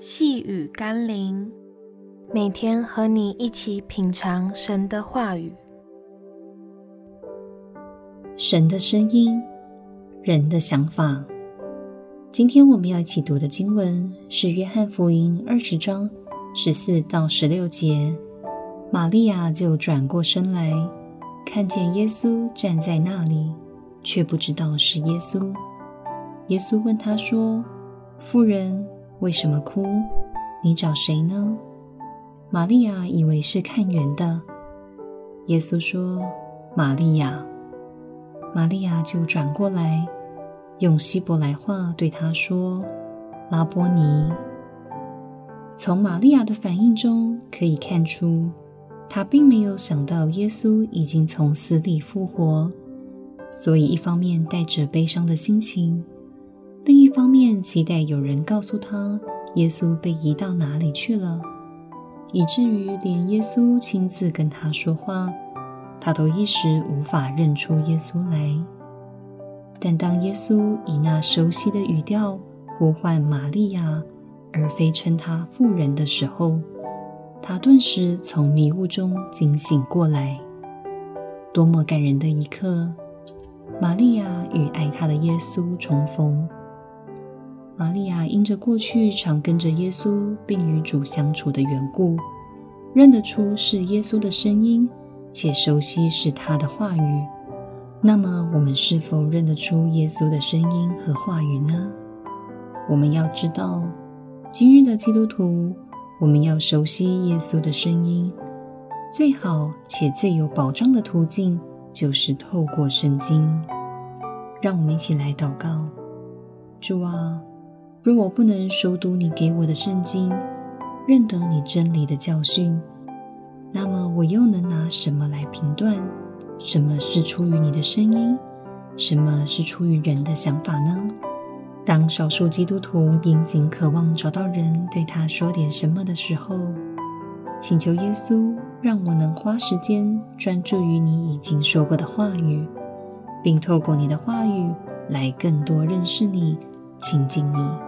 细雨甘霖，每天和你一起品尝神的话语。神的声音，人的想法。今天我们要一起读的经文是《约翰福音》二十章十四到十六节。玛利亚就转过身来，看见耶稣站在那里，却不知道是耶稣。耶稣问他说：“夫人，为什么哭？你找谁呢？”玛利亚以为是看园的。耶稣说：“玛利亚。”玛利亚就转过来，用希伯来话对他说：“拉波尼。”从玛利亚的反应中可以看出，她并没有想到耶稣已经从死里复活，所以一方面带着悲伤的心情。一方面，期待有人告诉他耶稣被移到哪里去了，以至于连耶稣亲自跟他说话，他都一时无法认出耶稣来。但当耶稣以那熟悉的语调呼唤玛利亚，而非称她妇人的时候，他顿时从迷雾中惊醒过来。多么感人的一刻！玛利亚与爱她的耶稣重逢。玛利亚因着过去常跟着耶稣并与主相处的缘故，认得出是耶稣的声音，且熟悉是他的话语。那么，我们是否认得出耶稣的声音和话语呢？我们要知道，今日的基督徒，我们要熟悉耶稣的声音，最好且最有保障的途径，就是透过圣经。让我们一起来祷告：主啊。若我不能熟读你给我的圣经，认得你真理的教训，那么我又能拿什么来评断什么是出于你的声音，什么是出于人的想法呢？当少数基督徒殷勤渴望找到人对他说点什么的时候，请求耶稣让我能花时间专注于你已经说过的话语，并透过你的话语来更多认识你、亲近你。